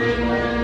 Amen.